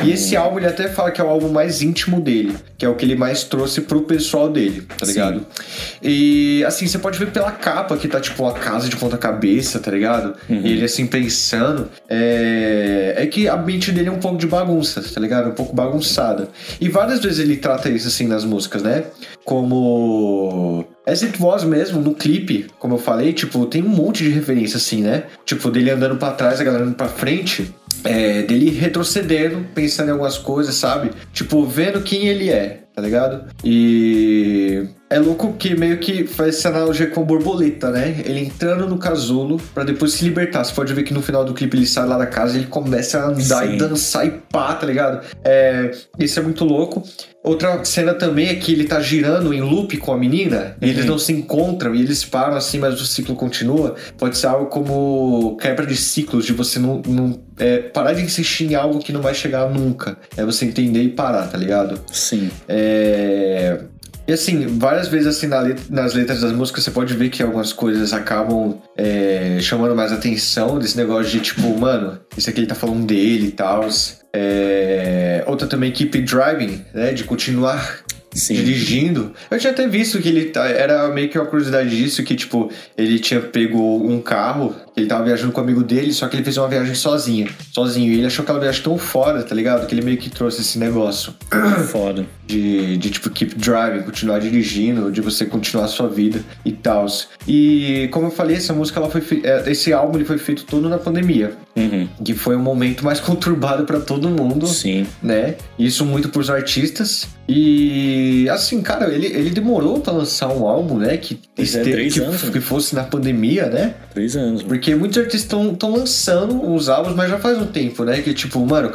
E esse álbum, ele até fala que é o álbum mais íntimo dele. Que é o que ele mais trouxe pro pessoal dele, tá ligado? E, assim, você pode ver pela capa que tá, tipo, a casa de ponta cabeça, tá ligado? E ele, assim, pensando. É... é que a mente dele é um pouco de bagunça, tá ligado? Um pouco bagunçada. E várias vezes ele trata isso, assim, nas músicas, né? Como... As It Was mesmo, no clipe, como eu falei, tipo, tem um monte de referência, assim, né? Tipo, dele andando pra trás, a galera andando pra frente. É, dele retrocedendo, pensando em algumas coisas, sabe? Tipo, vendo quem ele é, tá ligado? E é louco que meio que faz essa analogia com borboleta, né? Ele entrando no casulo pra depois se libertar. Você pode ver que no final do clipe ele sai lá da casa e ele começa a andar Sim. e dançar e pá, tá ligado? É, isso é muito louco. Outra cena também é que ele tá girando em loop com a menina e eles não se encontram e eles param assim, mas o ciclo continua. Pode ser algo como quebra de ciclos, de você não, não é, parar de insistir em algo que não vai chegar nunca. É você entender e parar, tá ligado? Sim. É... E assim, várias vezes assim na let- nas letras das músicas você pode ver que algumas coisas acabam é, chamando mais atenção desse negócio de tipo, mano, isso aqui ele tá falando dele e tal. É... Outra também, Keep Driving, né? De continuar Sim. dirigindo. Eu tinha até visto que ele tá- era meio que uma curiosidade disso, que tipo, ele tinha pego um carro, ele tava viajando com um amigo dele, só que ele fez uma viagem sozinho. Sozinho. E ele achou aquela viagem tão fora, tá ligado? Que ele meio que trouxe esse negócio Foda. de, de tipo, keep driving, continuar dirigindo, de você continuar a sua vida e tal. E como eu falei, essa música ela foi fe- é, esse álbum ele foi feito todo na pandemia, Uhum. que foi um momento mais conturbado pra todo mundo Sim. né? Isso muito pros artistas. E assim, cara, ele, ele demorou pra lançar um álbum, né? Que, é, este- três que, anos, né? que fosse na pandemia, né? Três anos. mano. Porque muitos artistas estão lançando os álbuns, mas já faz um tempo, né? Que tipo, mano,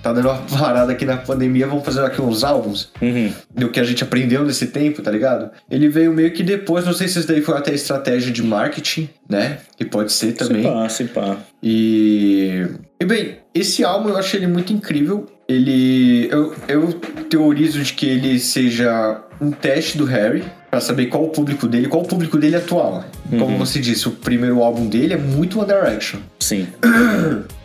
tá dando uma parada aqui na pandemia, vamos fazer aqui uns álbuns Uhum. do que a gente aprendeu nesse tempo, tá ligado? Ele veio meio que depois, não sei se isso daí foi até estratégia de marketing, né? Que pode ser também. Se pá, se pá. E, e bem, esse álbum eu achei ele muito incrível. Ele. Eu, eu teorizo de que ele seja um teste do Harry pra saber qual o público dele, qual o público dele atual. Como você disse, o primeiro álbum dele é muito One Direction. Sim.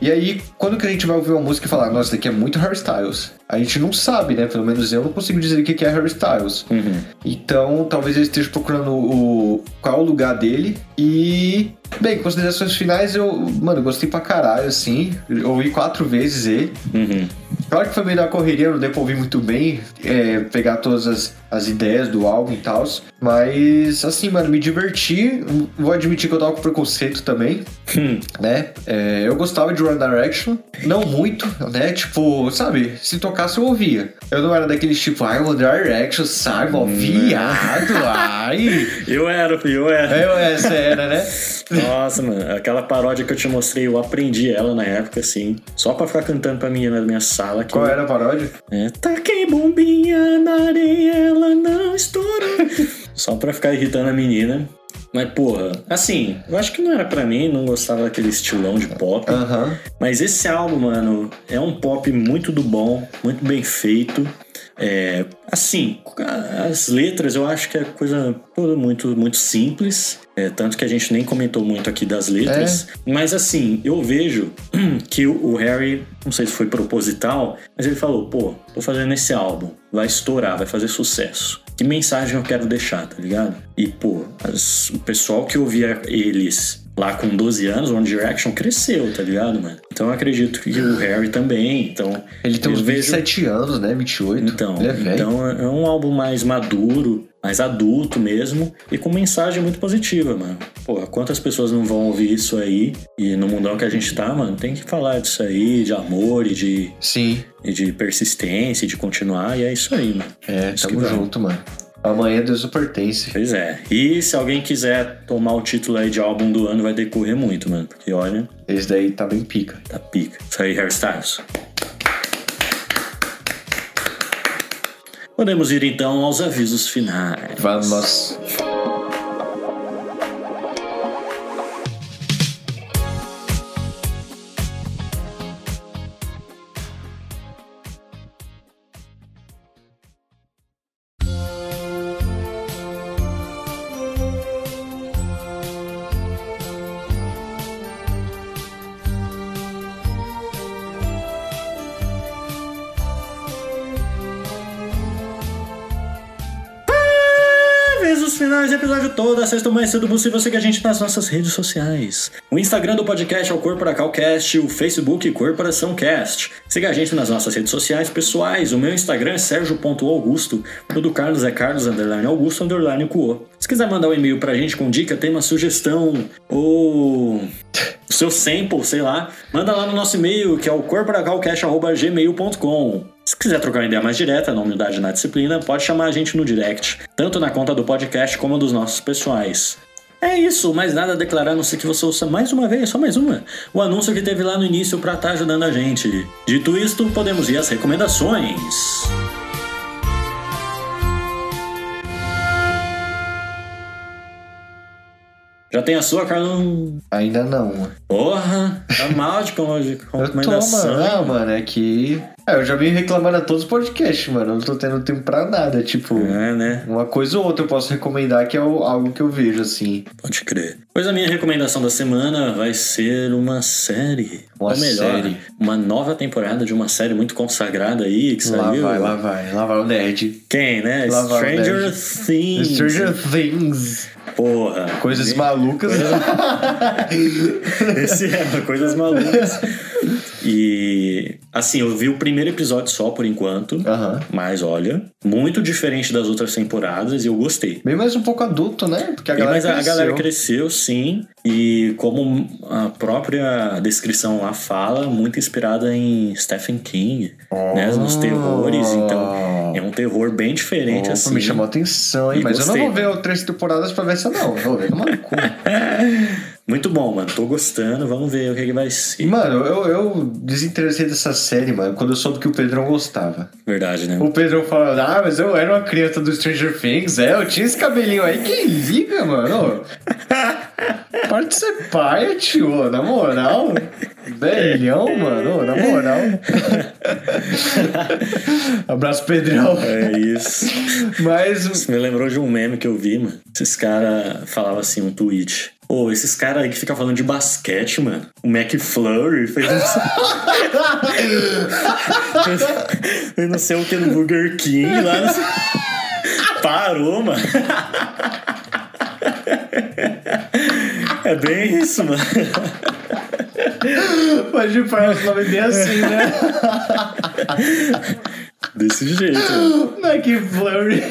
E aí, quando que a gente vai ouvir uma música e falar, nossa, daqui é muito Harry Styles? A gente não sabe, né? Pelo menos eu não consigo dizer o que é Harry Styles. Uhum. Então, talvez ele esteja procurando o qual o lugar dele. E, bem, considerações finais, eu, mano, gostei pra caralho, assim. Eu ouvi quatro vezes ele. Uhum. Claro que foi meio na correria, não deu pra ouvir muito bem, é, pegar todas as, as ideias do álbum e tal. Mas, assim, mano, me diverti. Vou admitir que eu tava com preconceito também, Hum. né? É, eu gostava de One Direction, não muito, né? Tipo, sabe, se tocasse eu ouvia. Eu não era daqueles tipo, ai, One Direction, sai, mó viado, ai. Eu era, eu era. Eu, essa era, né? Nossa, mano, aquela paródia que eu te mostrei, eu aprendi ela na época, assim, só pra ficar cantando pra menina da minha sala. Que Qual era a paródia? É, taquei bombinha na areia, ela não estourou. só pra ficar irritando a menina. Mas, porra, assim, eu acho que não era pra mim, não gostava daquele estilão de pop. Aham. Mas esse álbum, mano, é um pop muito do bom, muito bem feito. É, assim, as letras eu acho que é coisa toda muito, muito simples. É, tanto que a gente nem comentou muito aqui das letras. Mas assim, eu vejo que o o Harry, não sei se foi proposital, mas ele falou: pô, tô fazendo esse álbum, vai estourar, vai fazer sucesso. Que mensagem eu quero deixar, tá ligado? E, pô, as- o pessoal que ouvia eles lá com 12 anos, One Direction cresceu, tá ligado, mano? Então eu acredito que o Harry também. Então, Ele tem uns vejo- 27 anos, né? 28. Então, é então é um álbum mais maduro, mais adulto mesmo, e com mensagem muito positiva, mano. Pô, quantas pessoas não vão ouvir isso aí? E no mundão que a gente tá, mano, tem que falar disso aí, de amor e de, Sim. e de persistência, e de continuar, e é isso aí, mano. É, Isso tamo junto, mano. Amanhã Deus o pertence. Pois é. E se alguém quiser tomar o título aí de álbum do ano, vai decorrer muito, mano. Porque olha, Esse daí tá bem pica. tá pica. Isso aí, hairstyles. Podemos ir então aos avisos finais. Vamos. Todo, sexta mais cedo possível. Siga a gente nas nossas redes sociais. O Instagram do podcast é o Corporacalcast, o Facebook Corporação Cast. Siga a gente nas nossas redes sociais pessoais. O meu Instagram é sergio.augusto. O do Carlos é carlos underline augusto underline cuo. Se quiser mandar um e-mail pra gente com dica, tema, sugestão ou o seu sample, sei lá, manda lá no nosso e-mail que é o corporacalcast.gmail.com. Se quiser trocar uma ideia mais direta, na humildade e na disciplina, pode chamar a gente no direct, tanto na conta do podcast como dos nossos pessoais. É isso, mais nada a declarar, a não ser que você ouça mais uma vez, só mais uma. O anúncio que teve lá no início pra estar ajudando a gente. Dito isto, podemos ir às recomendações. Já tem a sua, Carlão? Ainda não, mano. Porra, tá mal de com- de Eu tô, recomendação. mano. Ah, mano, é que É, eu já vim reclamando a todos os podcasts, mano. Eu não tô tendo tempo pra nada. Tipo, É, né? uma coisa ou outra eu posso recomendar que é algo que eu vejo, assim. Pode crer. Pois a minha recomendação da semana vai ser uma série. Uma Ou melhor, série. uma nova temporada de uma série muito consagrada aí que Lá saiu. vai, lá vai. Lá vai o nerd. Quem, né? Lá Stranger. Things. Stranger Things. Porra. Coisas malucas. Esse é, uma coisas malucas. E assim, eu vi o primeiro episódio só por enquanto. Aham. Mas olha, muito diferente das outras temporadas e eu gostei. Bem mais um pouco adulto, né? Porque a galera mas a, a cresceu. galera cresceu, sim. E como a própria descrição lá fala, muito inspirada em Stephen King, né? Nos terrores. Então, é um terror bem diferente, Opa, assim. me chamou a atenção, hein? E Mas eu gostei. não vou ver três temporadas pra ver essa, não. Eu Vou ver no cu. Muito bom, mano. Tô gostando. Vamos ver o que, que vai ser. Mano, eu, eu desinteressei dessa série, mano, quando eu soube que o Pedrão gostava. Verdade, né? O Pedrão falando, ah, mas eu era uma criança do Stranger Things, é, eu tinha esse cabelinho aí. Quem liga, mano? Parte de ser pai, tio, na moral. Velhão, mano, na moral. Abraço, Pedrão. É isso. Mas Isso me lembrou de um meme que eu vi, mano. Esses caras falavam assim, um tweet. Pô, esses caras aí que ficam falando de basquete, mano. O McFlurry fez um... fez não sei o que no Burger King lá. sei- Parou, mano. É bem isso, mano. pode parar o nome bem assim, né? Desse jeito. McFlurry.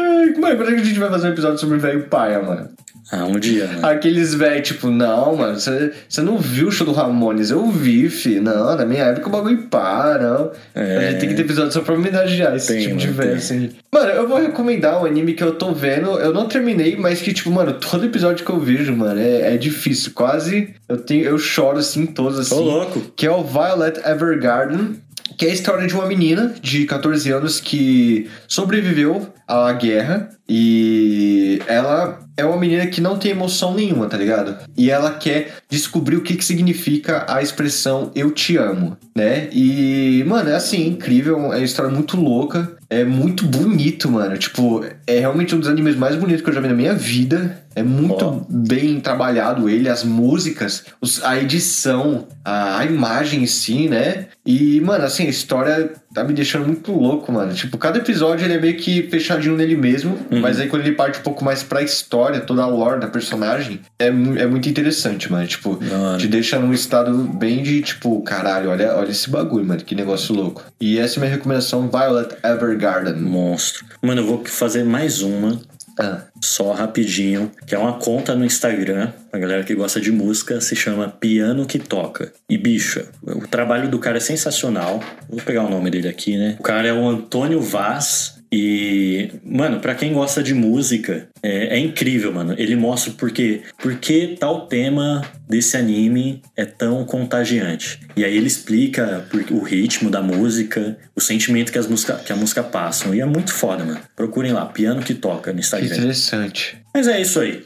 Ai, Mano, quando é que a gente vai fazer um episódio sobre velho paia, mano? Ah, um dia, mano. Aqueles velhos, tipo, não, mano, você não viu o show do Ramones? Eu vi, fi. Não, na minha época o bagulho para, não. É. A gente tem que ter episódio só pra homenagear esse Tem, tipo de velho, assim. Mano, eu vou recomendar um anime que eu tô vendo. Eu não terminei, mas que, tipo, mano, todo episódio que eu vejo, mano, é, é difícil. Quase eu, tenho, eu choro, assim, todos, assim. Ô, louco. Que é o Violet Evergarden. Que é a história de uma menina de 14 anos que sobreviveu à guerra e ela é uma menina que não tem emoção nenhuma, tá ligado? E ela quer descobrir o que, que significa a expressão eu te amo, né? E, mano, é assim, incrível, é uma história muito louca, é muito bonito, mano. Tipo, é realmente um dos animes mais bonitos que eu já vi na minha vida. É muito Ó. bem trabalhado ele, as músicas, os- a edição, a, a imagem em si, né? E, mano, assim, a história tá me deixando muito louco, mano. Tipo, cada episódio ele é meio que fechadinho nele mesmo, mas aí quando ele parte um pouco mais pra história, toda a lore da personagem, é, é muito interessante, mano. Tipo, hora. te deixa num estado bem de, tipo, caralho, olha, olha esse bagulho, mano, que negócio louco. E essa é a minha recomendação, Violet Evergarden. Monstro. Mano, eu vou fazer mais uma. Ah, Só rapidinho, que é uma conta no Instagram, a galera que gosta de música, se chama Piano que Toca. E bicha, o trabalho do cara é sensacional. Vou pegar o nome dele aqui, né? O cara é o Antônio Vaz. E, mano, pra quem gosta de música, é, é incrível, mano. Ele mostra porque, porque tal tema desse anime é tão contagiante. E aí ele explica por- o ritmo da música, o sentimento que, as música, que a música passam. E é muito foda, mano. Procurem lá, Piano que Toca no que Instagram. interessante. Mas é isso aí.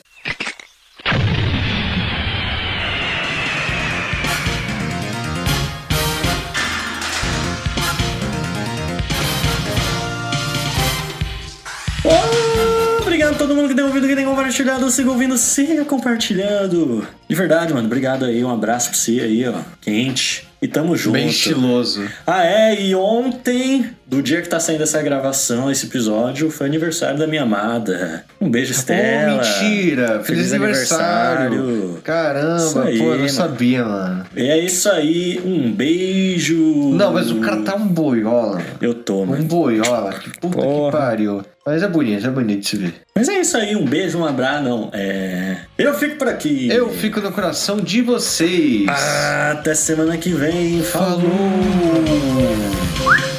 Todo mundo que tem ouvido, que tem compartilhado. Siga ouvindo, siga compartilhando. De verdade, mano. Obrigado aí. Um abraço pra você aí, ó. Quente. E tamo junto. Bem estiloso. Ah, é, e ontem, do dia que tá saindo essa gravação, esse episódio, foi aniversário da minha amada. Um beijo, Estela. Oh, mentira! Feliz, Feliz aniversário. aniversário. Caramba, aí, pô, eu não sabia, mano. E é isso aí, um beijo. Não, mas o cara tá um boiola. Eu tô, mano. Um boiola. Que puta Porra. que pariu. Mas é bonito, é bonito de se ver. Mas é isso aí, um beijo, um abraço, não. É. Eu fico por aqui. Eu fico no coração de vocês. Até semana que vem. Falou. Falou.